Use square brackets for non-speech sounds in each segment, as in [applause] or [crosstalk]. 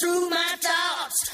through my thoughts,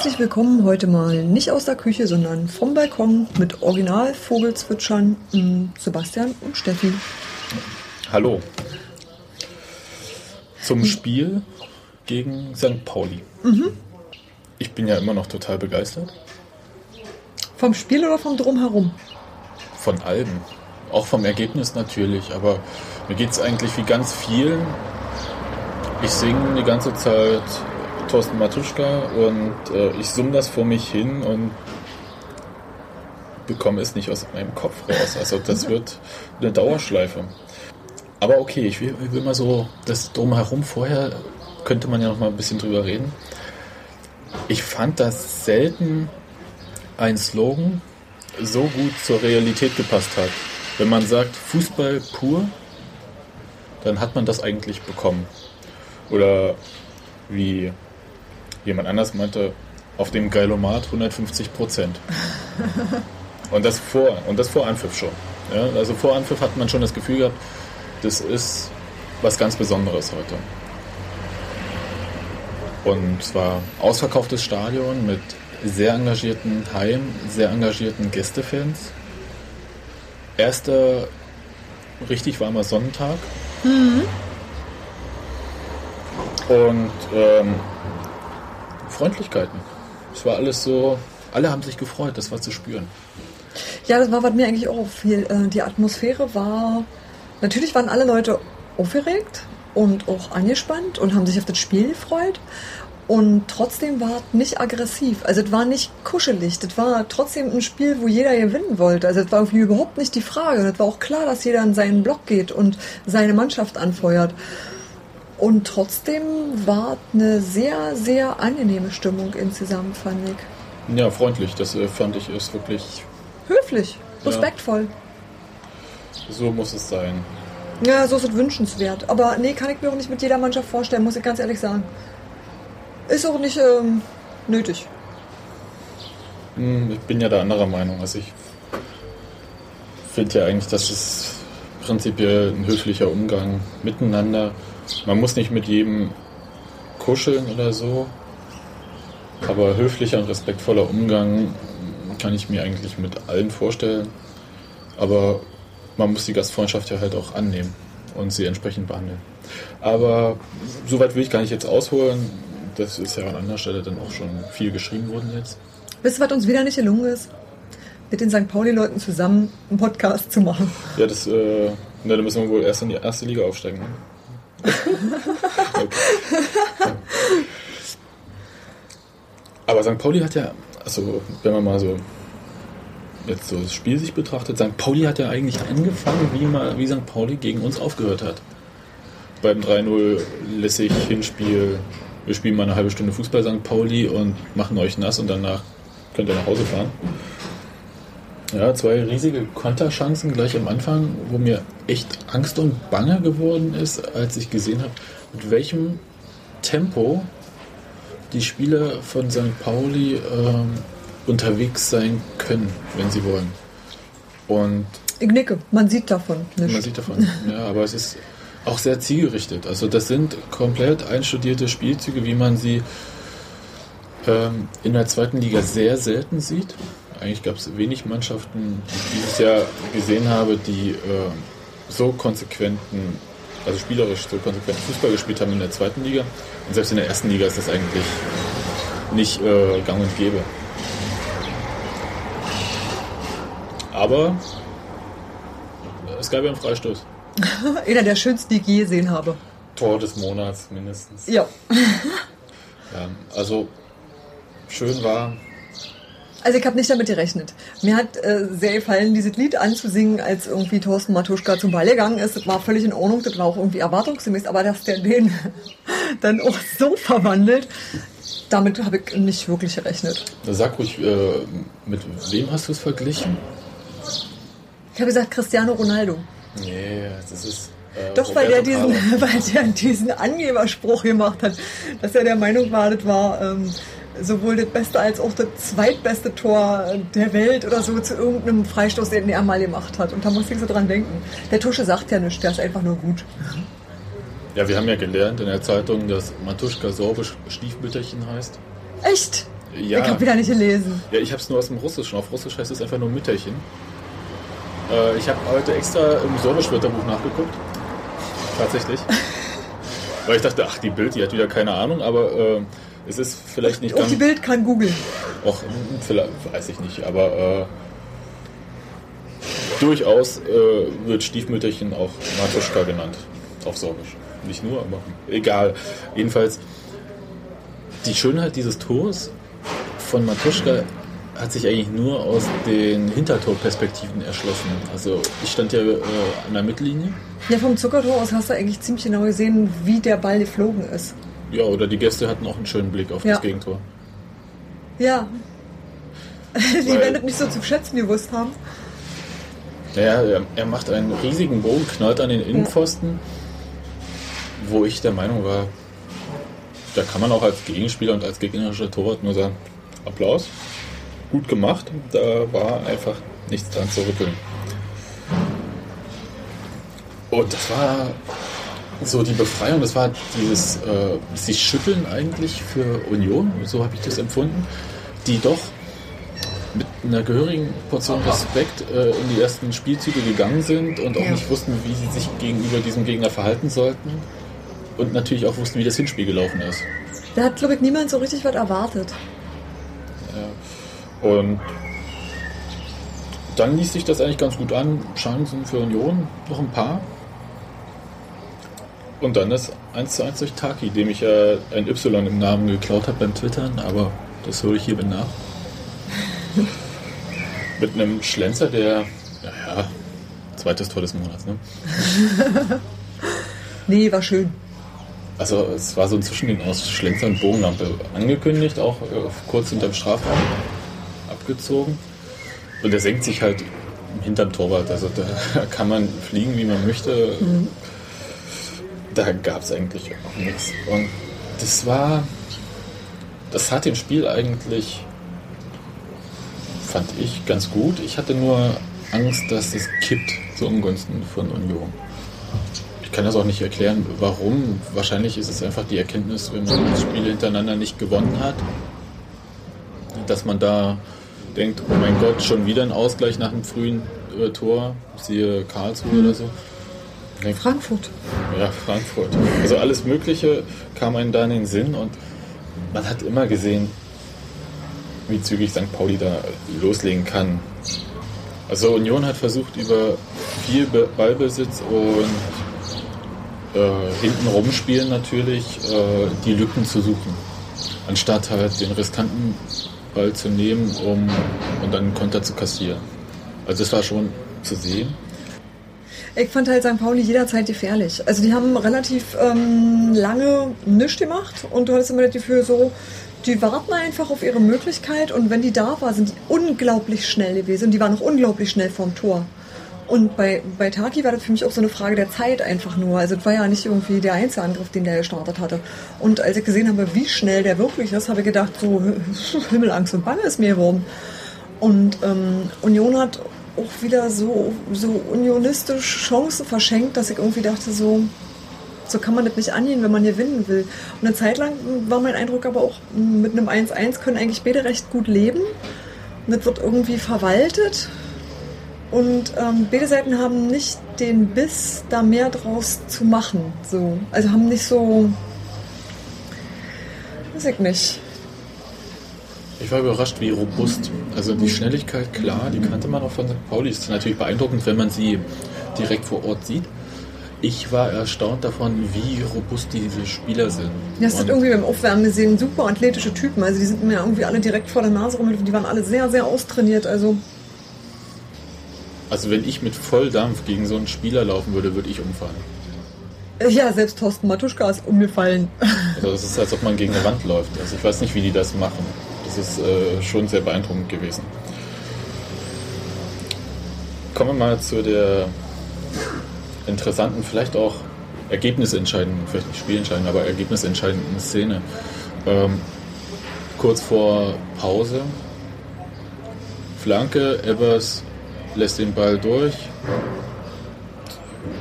Herzlich willkommen heute mal nicht aus der Küche, sondern vom Balkon mit Original-Vogelzwitschern m, Sebastian und Steffi. Hallo. Zum Spiel gegen St. Pauli. Ich bin ja immer noch total begeistert. Vom Spiel oder vom Drumherum? Von allem. Auch vom Ergebnis natürlich. Aber mir geht es eigentlich wie ganz vielen. Ich singe die ganze Zeit Thorsten Matuschka und äh, ich summe das vor mich hin und bekomme es nicht aus meinem Kopf raus. Also das wird eine Dauerschleife. Aber okay, ich will, ich will mal so das drumherum vorher könnte man ja noch mal ein bisschen drüber reden. Ich fand, dass selten ein Slogan so gut zur Realität gepasst hat. Wenn man sagt Fußball pur, dann hat man das eigentlich bekommen. Oder wie jemand anders meinte, auf dem Geilomat 150 Prozent. Und das vor und das vor Anpfiff schon. Ja, also vor Anpfiff hat man schon das Gefühl gehabt, das ist was ganz Besonderes heute. Und zwar ausverkauftes Stadion mit sehr engagierten Heim, sehr engagierten Gästefans. Erster richtig warmer Sonnentag. Und ähm, Freundlichkeiten. Es war alles so, alle haben sich gefreut, das war zu spüren. Ja, das war, was mir eigentlich auch auffiel. Äh, Die Atmosphäre war, natürlich waren alle Leute aufgeregt und auch angespannt und haben sich auf das Spiel gefreut. Und trotzdem war es nicht aggressiv. Also es war nicht kuschelig. Das war trotzdem ein Spiel, wo jeder gewinnen wollte. Also es war irgendwie überhaupt nicht die Frage. Es war auch klar, dass jeder in seinen Block geht und seine Mannschaft anfeuert. Und trotzdem war eine sehr, sehr angenehme Stimmung insgesamt, fand ich. Ja, freundlich, das äh, fand ich ist wirklich, Höflich, Ja. respektvoll. so muss es sein. Ja, so ist es wünschenswert. Aber nee, kann ich mir auch nicht mit jeder Mannschaft vorstellen, muss ich ganz ehrlich sagen. Ist auch nicht ähm, nötig. Hm, Ich bin ja da anderer Meinung. Also ich finde ja eigentlich, dass es prinzipiell ein höflicher Umgang miteinander. Man muss nicht mit jedem kuscheln oder so, aber höflicher und respektvoller Umgang kann ich mir eigentlich mit allen vorstellen. Aber man muss die Gastfreundschaft ja halt auch annehmen und sie entsprechend behandeln. Aber soweit will ich gar nicht jetzt ausholen. Das ist ja an anderer Stelle dann auch schon viel geschrieben worden jetzt. Wisst ihr, was uns wieder nicht gelungen ist? Mit den St. Pauli-Leuten zusammen einen Podcast zu machen. Ja, das, äh, na, dann müssen wir wohl erst in die erste Liga aufsteigen. Ne? Aber St. Pauli hat ja, also wenn man mal so jetzt so das Spiel sich betrachtet, St. Pauli hat ja eigentlich angefangen, wie, mal, wie St. Pauli gegen uns aufgehört hat. Beim 3-0 lässig Hinspiel, wir spielen mal eine halbe Stunde Fußball St. Pauli und machen euch nass und danach könnt ihr nach Hause fahren. Ja, zwei riesige Konterchancen gleich am Anfang, wo mir echt Angst und Bange geworden ist, als ich gesehen habe, mit welchem Tempo die Spieler von St. Pauli ähm, unterwegs sein können, wenn sie wollen. Und Ich nicke, man sieht davon man nicht. sieht davon, ja, aber es ist, auch sehr zielgerichtet. Also das sind komplett einstudierte Spielzüge, wie man sie ähm, in der zweiten Liga sehr selten sieht. Eigentlich gab es wenig Mannschaften, die ich dieses Jahr gesehen habe, die äh, so konsequenten, also spielerisch so konsequenten Fußball gespielt haben in der zweiten Liga. Und selbst in der ersten Liga ist das eigentlich nicht äh, gang und gäbe. Aber es gab ja einen Freistoß. [laughs] Einer der schönsten, die ich je gesehen habe. Tor des Monats mindestens. Ja. [laughs] Ja, also schön war, Also ich habe nicht damit gerechnet. Mir hat äh, sehr gefallen, dieses Lied anzusingen, als irgendwie Thorsten Matuschka zum Ball gegangen ist. Das war völlig in Ordnung, das war auch irgendwie erwartungsgemäß, aber dass der den [laughs] dann auch so verwandelt, damit habe ich nicht wirklich gerechnet. sag ruhig, äh, mit wem hast du es verglichen? Ich habe gesagt Cristiano Ronaldo. Nee, das ist. Äh, Doch, weil der, diesen, [laughs] weil der diesen Angeberspruch gemacht hat, dass er der Meinung war, das war ähm, sowohl das beste als auch das zweitbeste Tor der Welt oder so zu irgendeinem Freistoß, den er mal gemacht hat. Und da musste ich so dran denken. Der Tusche sagt ja nichts, der ist einfach nur gut. Ja, wir haben ja gelernt in der Zeitung, dass Matuschka sorbisch Stiefmütterchen heißt. Echt? Ja. Ich habe wieder nicht gelesen. Ja, ich habe es nur aus dem Russischen. Auf Russisch heißt es einfach nur Mütterchen. Äh, ich habe heute extra im Sorbisch-Wörterbuch nachgeguckt. Tatsächlich. [laughs] Weil ich dachte, ach, die Bild, die hat wieder keine Ahnung, aber äh, es ist vielleicht nicht Auch ganz. die Bild kann googeln. Och, vielleicht, weiß ich nicht, aber äh, durchaus äh, wird Stiefmütterchen auch Matuschka genannt. Auf Sorbisch. Nicht nur, aber egal. Jedenfalls, die Schönheit dieses Tors von Matuschka hat sich eigentlich nur aus den Hintertorperspektiven erschlossen. Also ich stand ja äh, an der Mittellinie. Ja, vom Zuckertor aus hast du eigentlich ziemlich genau gesehen, wie der Ball geflogen ist. Ja, oder die Gäste hatten auch einen schönen Blick auf Ja. das Gegentor. Ja. [laughs] Die werden das nicht so zu schätzen gewusst haben. Naja, er, er macht einen riesigen Bogen, knallt an den Innenpfosten, wo ich der Meinung war, da kann man auch als Gegenspieler und als gegnerischer Torwart nur sagen, Applaus, gut gemacht, da war einfach nichts dran zu rütteln. Und das war so die Befreiung, das war dieses äh, sich schütteln eigentlich für Union, so habe ich das empfunden, die doch mit einer gehörigen Portion Respekt äh, in die ersten Spielzüge gegangen sind und auch Ja. nicht wussten, wie sie sich gegenüber diesem Gegner verhalten sollten. Und natürlich auch wussten, wie das Hinspiel gelaufen ist. Da hat, glaube ich, niemand so richtig was erwartet. Und dann ließ sich das eigentlich ganz gut an. Chancen für Union, noch ein paar. Und dann das 1 zu 1 durch Taki, dem ich ja ein Y im Namen geklaut habe beim Twittern, aber das hole ich hiermit nach. [laughs] Mit einem Schlenzer, der, naja, zweites Tor des Monats, ne? [laughs] Nee, war schön. Also es war so ein Zwischending aus Schlenzer und Bogenlampe angekündigt, auch äh, kurz hinterm Strafraum abgezogen. Und der senkt sich halt hinterm Torwart. Also da [laughs] kann man fliegen, wie man möchte. Da gab es eigentlich auch nichts. Und das war, das hat dem Spiel eigentlich, fand ich, ganz gut. Ich hatte nur Angst, dass es kippt zu Ungunsten von Union. Ich kann das auch nicht erklären, warum. Wahrscheinlich ist es einfach die Erkenntnis, wenn man Spiele hintereinander nicht gewonnen hat, dass man da denkt, oh mein Gott, schon wieder ein Ausgleich nach einem frühen äh, Tor, siehe Karlsruhe oder so. Denkt, Frankfurt. ja, Frankfurt. Also alles Mögliche kam einem da in den Sinn und man hat immer gesehen, wie zügig St. Pauli da loslegen kann. Also Union hat versucht, über viel Be- Ballbesitz und äh, hinten rumspielen natürlich äh, die Lücken zu suchen. Anstatt halt den riskanten Ball zu nehmen, um und dann einen Konter zu kassieren. Also das war schon zu sehen. Ich fand halt St. Pauli jederzeit gefährlich. Also die haben relativ ähm, lange nichts gemacht und du hattest immer das Gefühl so, die warten einfach auf ihre Möglichkeit und wenn die da war, sind die unglaublich schnell gewesen und die waren noch unglaublich schnell vorm Tor. Und bei, bei Taki war das für mich auch so eine Frage der Zeit einfach nur. Also es war ja nicht irgendwie der Einzelangriff, den der gestartet hatte. Und als ich gesehen habe, wie schnell der wirklich ist, habe ich gedacht, so [laughs] Himmelangst und Bange ist mir geworden. Und ähm, Union hat auch wieder so, so unionistisch Chancen verschenkt, dass ich irgendwie dachte so, So kann man das nicht angehen, wenn man gewinnen will. Und eine Zeit lang war mein Eindruck aber auch, mit einem 1-1 können eigentlich beide recht gut leben. Und das wird irgendwie verwaltet. Und ähm, beide Seiten haben nicht den Biss, da mehr draus zu machen. So. Also haben nicht so. Weiß ich nicht. Ich war überrascht, wie robust. Also die Schnelligkeit, klar, die kannte man auch von St. Pauli. Ist natürlich beeindruckend, wenn man sie direkt vor Ort sieht. Ich war erstaunt davon, wie robust diese Spieler sind. Ja, das hat Und- irgendwie beim Aufwärmen gesehen, super athletische Typen. Also die sind mir irgendwie alle direkt vor der Nase rum. Die waren alle sehr, sehr austrainiert. Also Also wenn ich mit Volldampf gegen so einen Spieler laufen würde, würde ich umfallen. äh, ja, selbst Thorsten Matuschka ist umgefallen. Also das ist, als ob man gegen eine Wand läuft. Also ich weiß nicht, wie die das machen. Das ist äh, schon sehr beeindruckend gewesen. Kommen wir mal zu der interessanten, vielleicht auch ergebnisentscheidenden, vielleicht nicht spielentscheidenden, aber ergebnisentscheidenden Szene. Ähm, kurz vor Pause. Flanke, Ebbers lässt den Ball durch.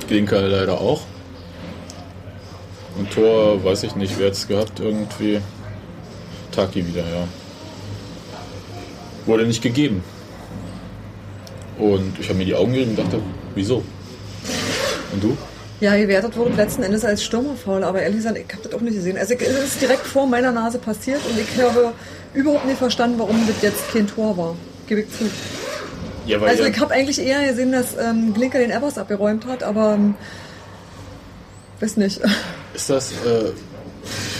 Klinker leider auch. Und Tor, weiß ich nicht, wer es gehabt, irgendwie. Taki wieder, ja. Wurde nicht gegeben. Und ich habe mir die Augen gerieben und dachte, wieso? Und du? Ja, gewertet wurde letzten Endes als Stürmerfoul, aber ehrlich gesagt, ich habe das auch nicht gesehen. Also es ist direkt vor meiner Nase passiert und ich habe überhaupt nicht verstanden, warum das jetzt kein Tor war. Gebe ich zu. Ja, weil Also ja, ich habe eigentlich eher gesehen, dass ähm, Glinker den Evers abgeräumt hat, aber ähm, weiß nicht. ist das. Äh,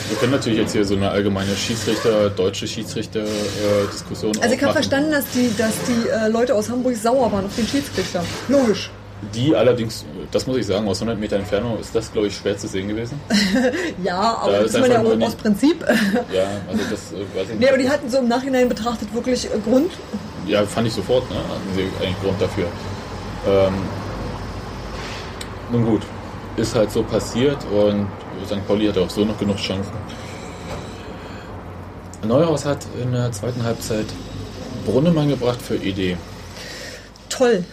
wir können natürlich jetzt hier so eine allgemeine Schiedsrichter, deutsche Schiedsrichter-Diskussion Also ich habe verstanden, dass die, dass die äh, Leute aus Hamburg sauer waren auf den Schiedsrichter. Logisch. Die allerdings, das muss ich sagen, aus 100 Meter Entfernung ist das, glaube ich, schwer zu sehen gewesen. [laughs] Ja, aber Da das ist man ja auch aus Prinzip. [laughs] Ja, also das äh, weiß ich nicht. nee, aber die hatten so im Nachhinein betrachtet wirklich äh, Grund. Ja, fand ich sofort, ne? Hatten sie eigentlich Grund dafür. Ähm, nun gut, ist halt so passiert und St. Pauli hatte auch so noch genug Chancen. Neuhaus hat in der zweiten Halbzeit Brunnemann gebracht für Idee. Toll.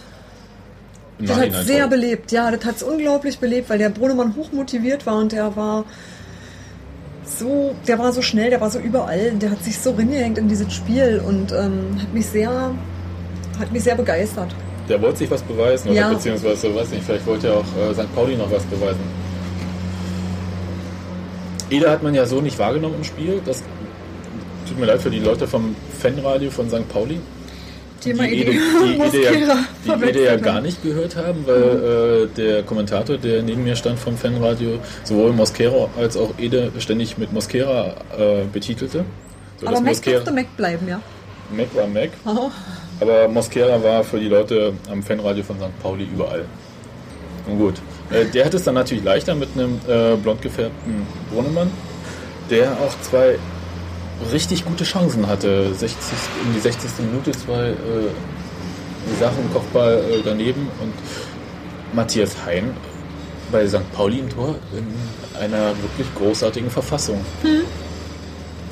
Das hat Nachhinein sehr toll. belebt, ja, das hat es unglaublich belebt, weil der Brunnemann hoch motiviert war und der war so, der war so schnell, der war so überall, der hat sich so reingehängt in dieses Spiel und ähm, hat mich sehr, hat mich sehr begeistert. Der wollte sich was beweisen, oder Ja. beziehungsweise, weiß nicht, vielleicht wollte er auch äh, St. Pauli noch was beweisen. Eder hat man ja so nicht wahrgenommen im Spiel. Das tut mir leid für die Leute vom Fanradio von St. Pauli. Die, mal Ede, die, Ede [laughs] ja, die Ede ja haben. gar nicht gehört haben, weil äh, der Kommentator, der neben mir stand vom Fanradio, sowohl Mosquera als auch Ede ständig mit Mosquera äh, betitelte. So, Aber Mac Mosquera- durfte Mac bleiben, ja. Mac war Mac. Aha. Aber Mosquera war für die Leute am Fanradio von St. Pauli überall. Nun gut. Äh, der hat es dann natürlich leichter mit einem äh, blond gefärbten Brunnemann, der auch zwei richtig gute Chancen hatte. 60, in die 60. Minute zwei äh, Sachen, Kopfball äh, daneben und Matthias Hein bei St. Pauli im Tor in einer wirklich großartigen Verfassung.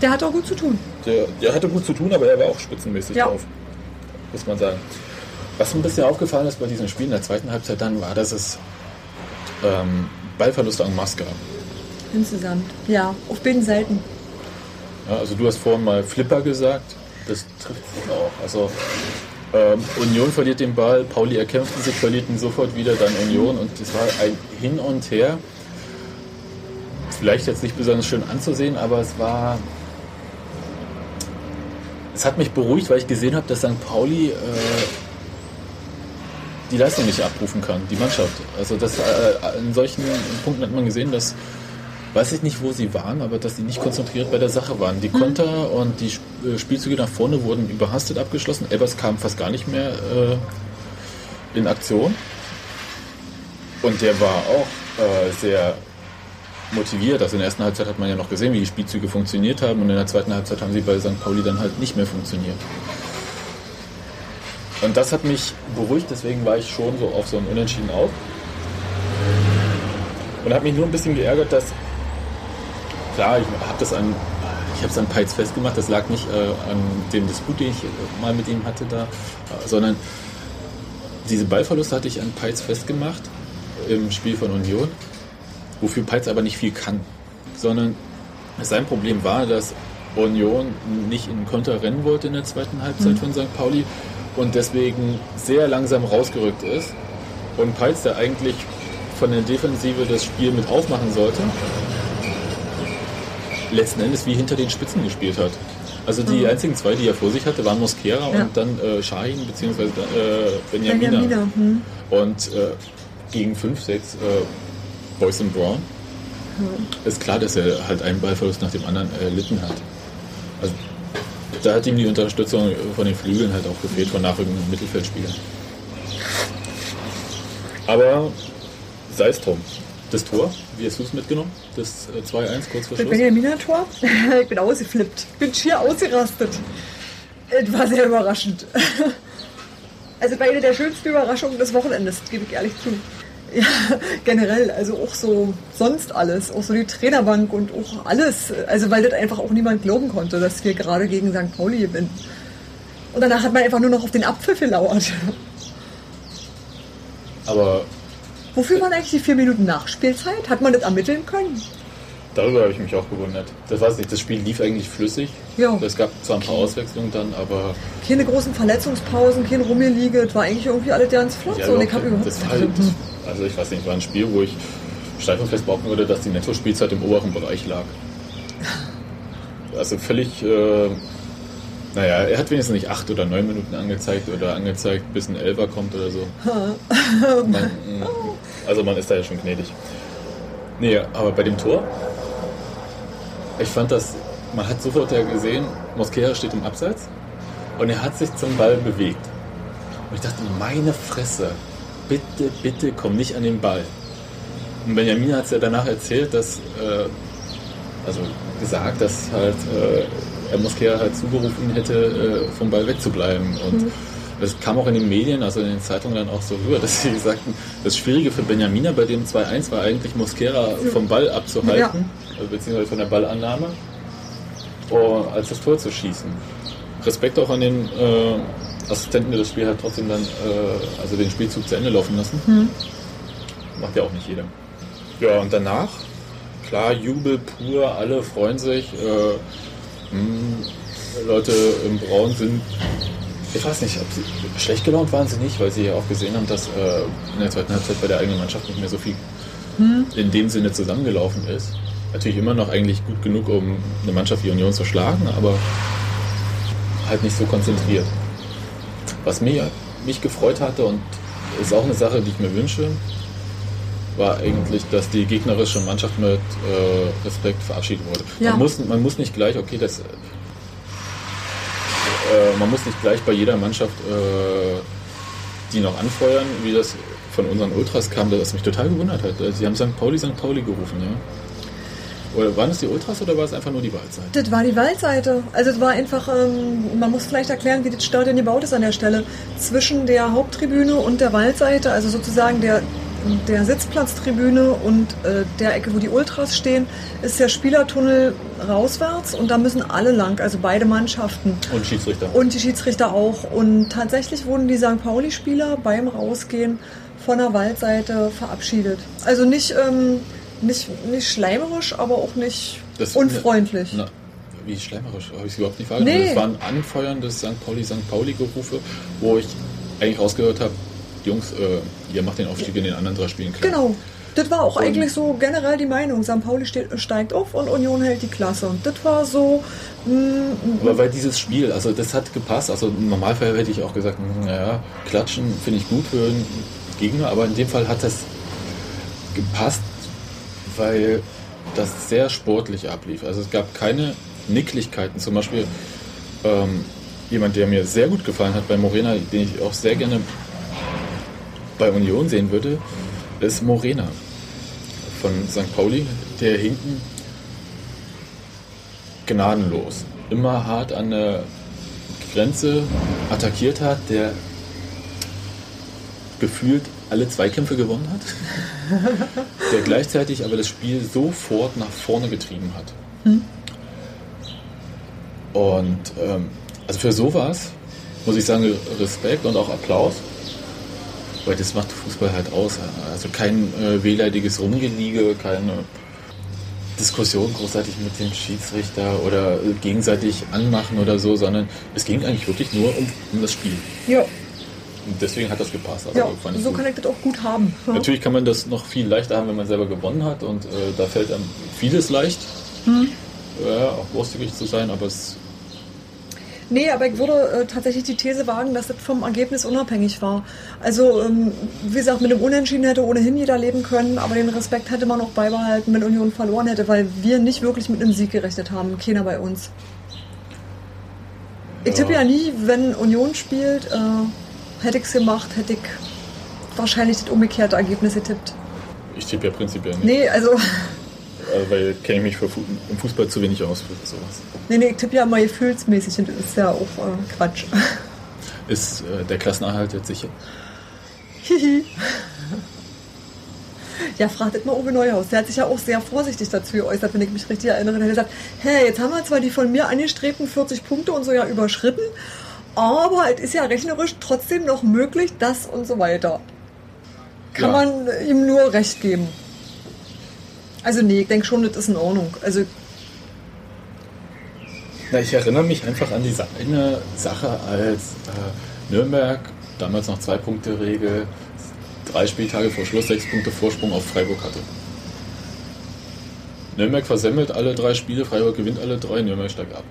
Der hat auch gut zu tun. Der, der hatte gut zu tun, aber er war auch spitzenmäßig Ja. drauf. Muss man sagen. Was mir ein bisschen aufgefallen ist bei diesem Spiel in der zweiten Halbzeit dann, war, dass es ähm, Ballverluste en masse gab. Insgesamt. Ja, auf beiden Seiten. Ja, also du hast vorhin mal Flipper gesagt. Das trifft sich auch. Also ähm, Union verliert den Ball, Pauli erkämpft ihn sich, verliert ihn sofort wieder, dann Union. Und es war ein Hin und Her. Vielleicht jetzt nicht besonders schön anzusehen, aber es war... Es hat mich beruhigt, weil ich gesehen habe, dass St. Pauli äh, die Leistung nicht abrufen kann, die Mannschaft. Also das, äh, in solchen Punkten hat man gesehen, dass weiß ich nicht, wo sie waren, aber dass sie nicht konzentriert bei der Sache waren. Die Konter und die äh, Spielzüge nach vorne wurden überhastet abgeschlossen. Evers kam fast gar nicht mehr äh, in Aktion. Und der war auch äh, sehr motiviert. Also in der ersten Halbzeit hat man ja noch gesehen, wie die Spielzüge funktioniert haben. Und in der zweiten Halbzeit haben sie bei St. Pauli dann halt nicht mehr funktioniert. Und das hat mich beruhigt, deswegen war ich schon so auf so ein Unentschieden auf. Und habe mich nur ein bisschen geärgert, dass klar, ich habe das an ich habe es an Peitz festgemacht, das lag nicht äh, an dem Disput, den ich äh, mal mit ihm hatte da, äh, sondern diese Ballverluste hatte ich an Peitz festgemacht im Spiel von Union. wofür Peitz aber nicht viel kann. Sondern sein Problem war, dass Union nicht in Konter rennen wollte in der zweiten Halbzeit von St. Pauli und deswegen sehr langsam rausgerückt ist. Und Peitz, der eigentlich von der Defensive das Spiel mit aufmachen sollte, letzten Endes wie hinter den Spitzen gespielt hat. Also die einzigen zwei, die er vor sich hatte, waren Mosquera Ja. und dann äh, Shahin bzw. Äh, Benjamina. Benjamina, hm. Und äh, gegen 5, 6 äh, Boyce und Brown ist klar, dass er halt einen Ballverlust nach dem anderen erlitten hat. Also da hat ihm die Unterstützung von den Flügeln halt auch gefehlt, von nachrückenden Mittelfeldspielern. Aber sei es drum. Das Tor, wie hast du es mitgenommen? Das äh, 2-1 kurz vor Das Schluss? Benjamin-Tor? [laughs] ich bin ausgeflippt. Ich bin schier ausgerastet. Es war sehr überraschend. [laughs] Also war eine der schönsten Überraschungen des Wochenendes, gebe ich ehrlich zu. [laughs] Ja, generell, also auch so sonst alles, auch so die Trainerbank und auch alles. Also weil das einfach auch niemand glauben konnte, dass wir gerade gegen St. Pauli gewinnen. Und danach hat man einfach nur noch auf den Abpfiff gelauert. Aber Wofür waren eigentlich die vier Minuten Nachspielzeit? Hat man das ermitteln können? darüber habe ich mich auch gewundert. Das weiß nicht, das Spiel lief eigentlich flüssig. Ja. Es gab zwar ein paar Auswechslungen dann, aber Keine großen Verletzungspausen, kein Rumgeliege, es war eigentlich irgendwie alles ganz flott. Ja, so, und ich habe überhaupt das war halt, [laughs] also ich weiß nicht, war ein Spiel, wo ich steif und fest behaupten würde, dass die Netto-Spielzeit im oberen Bereich lag. Also völlig, äh, naja, er hat wenigstens nicht acht oder neun Minuten angezeigt oder angezeigt, bis ein Elfer kommt oder so. [laughs] Man, also man ist da ja schon gnädig. Nee, aber bei dem Tor, ich fand das, man hat sofort ja gesehen, Mosquera steht im Abseits und er hat sich zum Ball bewegt. Und ich dachte, meine Fresse, bitte, bitte komm nicht an den Ball. Und Benjamin hat es ja danach erzählt, dass, äh, also gesagt, dass halt äh, er Mosquera halt zugerufen hätte, äh, vom Ball wegzubleiben. Und das kam auch in den Medien, also in den Zeitungen dann auch so rüber, dass sie sagten, das Schwierige für Benjamina bei dem 2-1 war eigentlich Mosquera vom Ball abzuhalten, also beziehungsweise von der Ballannahme, oh, als das Tor zu schießen. Respekt auch an den äh, Assistenten, der das Spiel halt trotzdem dann, äh, also den Spielzug zu Ende laufen lassen. Macht ja auch nicht jeder. Ja, und danach, klar, Jubel pur, alle freuen sich. Äh, mh, Leute im Braun sind, ich weiß nicht, ob sie schlecht gelaunt waren sie nicht, weil sie ja auch gesehen haben, dass äh, in der zweiten Halbzeit bei der eigenen Mannschaft nicht mehr so viel in dem Sinne zusammengelaufen ist. Natürlich immer noch eigentlich gut genug, um eine Mannschaft wie Union zu schlagen, aber halt nicht so konzentriert. Was mir, mich gefreut hatte und ist auch eine Sache, die ich mir wünsche, war eigentlich, dass die gegnerische Mannschaft mit äh, Respekt verabschiedet wurde. Ja. Man, muss, man muss nicht gleich, okay, das, äh, man muss nicht gleich bei jeder Mannschaft äh, die noch anfeuern, wie das von unseren Ultras kam, das mich total gewundert hat. Sie haben St. Pauli, St. Pauli gerufen, ja. Oder waren es die Ultras oder war es einfach nur die Wahlzeit? Das war die Waldseite. Also es war einfach, ähm, man muss vielleicht erklären, wie das Stadion gebaut ist an der Stelle. Zwischen der Haupttribüne und der Waldseite, also sozusagen der, der Sitzplatztribüne und äh, der Ecke, wo die Ultras stehen, ist der Spielertunnel rauswärts und da müssen alle lang, also beide Mannschaften. Und Schiedsrichter. Und die Schiedsrichter auch. Und tatsächlich wurden die St. Pauli-Spieler beim Rausgehen von der Waldseite verabschiedet. Also nicht, ähm, nicht, nicht schleimerisch, aber auch nicht Das- unfreundlich. Na, wie schleimerisch, habe ich es überhaupt nicht wahrgenommen. Nee. Das waren anfeuernde St. Pauli, St. Pauli-Gerufe, wo ich eigentlich rausgehört habe, Jungs, äh, ihr macht den Aufstieg in den anderen drei Spielen klar. Genau. Das war auch Und- eigentlich so generell die Meinung. St. Pauli steht, steigt auf und Union hält die Klasse. Und das war so, mh, Aber weil dieses Spiel, also das hat gepasst. Also im Normalfall hätte ich auch gesagt, hm, naja, klatschen finde ich gut für einen Gegner, aber in dem Fall hat das gepasst, weil das sehr sportlich ablief. Also es gab keine Nicklichkeiten. Zum Beispiel ähm, jemand, der mir sehr gut gefallen hat bei Morena, den ich auch sehr gerne bei Union sehen würde, ist Morena von St. Pauli, der hinten gnadenlos, immer hart an der Grenze attackiert hat, der gefühlt alle Zweikämpfe gewonnen hat, [laughs] der gleichzeitig aber das Spiel sofort nach vorne getrieben hat. Und ähm, also für sowas muss ich sagen, Respekt und auch Applaus. Weil das macht Fußball halt aus. Also kein äh, wehleidiges Rumgeliege, keine Diskussion großartig mit dem Schiedsrichter oder äh, gegenseitig anmachen oder so, sondern es ging eigentlich wirklich nur um, um das Spiel. Ja, deswegen hat das gepasst. Also ja so kann ich das auch gut haben. Natürlich kann man das noch viel leichter haben, wenn man selber gewonnen hat und äh, da fällt einem vieles leicht. Hm. Ja, auch großzügig zu sein, aber es Nee, aber ich würde äh, tatsächlich die These wagen, dass das vom Ergebnis unabhängig war. Also, ähm, wie gesagt, mit dem Unentschieden hätte ohnehin jeder leben können, aber den Respekt hätte man auch beibehalten, wenn Union verloren hätte, weil wir nicht wirklich mit einem Sieg gerechnet haben. Keiner bei uns. Ich Ja. tippe ja nie, wenn Union spielt, äh, hätte ich es gemacht, hätte ich wahrscheinlich das umgekehrte Ergebnis getippt. ich tippe ja prinzipiell nicht. Nee, also, Also, weil kenne ich mich für im Fußball zu wenig aus für sowas. nee, nee, ich tippe ja immer gefühlsmäßig und das ist ja auch äh, Quatsch. [laughs] Ist äh, der Klassenerhalt jetzt sicher? Hihi. Ja, fragt mal Uwe Neuhaus. Der hat sich ja auch sehr vorsichtig dazu geäußert, wenn ich mich richtig erinnere. Er hat gesagt, hey, jetzt haben wir zwar die von mir angestrebten 40 Punkte und so ja überschritten, aber es ist ja rechnerisch trotzdem noch möglich, das und so weiter. Kann Ja. man ihm nur recht geben. Also nee, ich denke schon, das ist in Ordnung. Also Na, ich erinnere mich einfach an diese eine Sache, als äh, Nürnberg, damals noch zwei Punkte Regel, drei Spieltage vor Schluss sechs Punkte Vorsprung auf Freiburg hatte. Nürnberg versemmelt alle drei Spiele, Freiburg gewinnt alle drei, Nürnberg steigt ab.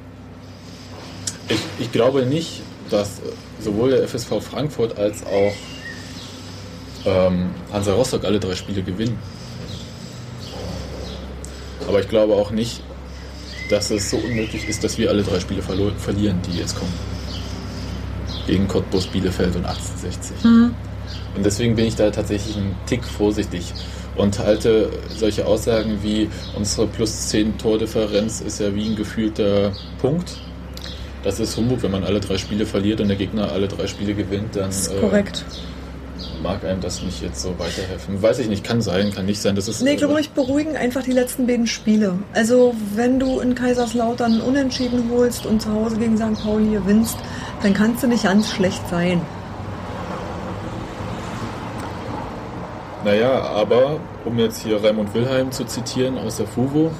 Ich, ich glaube nicht, dass sowohl der FSV Frankfurt als auch ähm, Hansa Rostock alle drei Spiele gewinnen. Aber ich glaube auch nicht, dass es so unmöglich ist, dass wir alle drei Spiele verlieren, die jetzt kommen. Gegen Cottbus, Bielefeld und 1860. Und deswegen bin ich da tatsächlich einen Tick vorsichtig und halte solche Aussagen wie unsere plus 10 Tordifferenz ist ja wie ein gefühlter Punkt. Das ist Humbug, wenn man alle drei Spiele verliert und der Gegner alle drei Spiele gewinnt, dann das ist äh, korrekt. mag einem das nicht jetzt so weiterhelfen. Weiß ich nicht, kann sein, kann nicht sein. Das ist, Nee, ich äh, glaube, beruhigen einfach die letzten beiden Spiele. Also, wenn du in Kaiserslautern Unentschieden holst und zu Hause gegen St. Pauli gewinnst, dann kannst du nicht ganz schlecht sein. Naja, aber um jetzt hier Raimund Wilhelm zu zitieren aus der FUVO,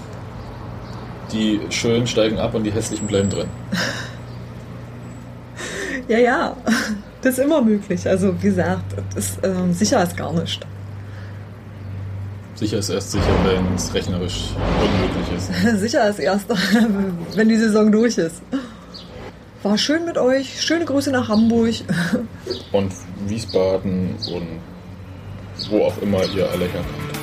die Schönen steigen ab und die Hässlichen bleiben drin. [laughs] Ja, ja, das ist immer möglich. Also, wie gesagt, ist, ähm, sicher ist gar nicht. Sicher ist erst sicher, wenn es rechnerisch unmöglich ist. [laughs] sicher ist erst, [laughs] wenn die Saison durch ist. War schön mit euch. Schöne Grüße nach Hamburg. [laughs] Und Wiesbaden und wo auch immer ihr alle herkommt.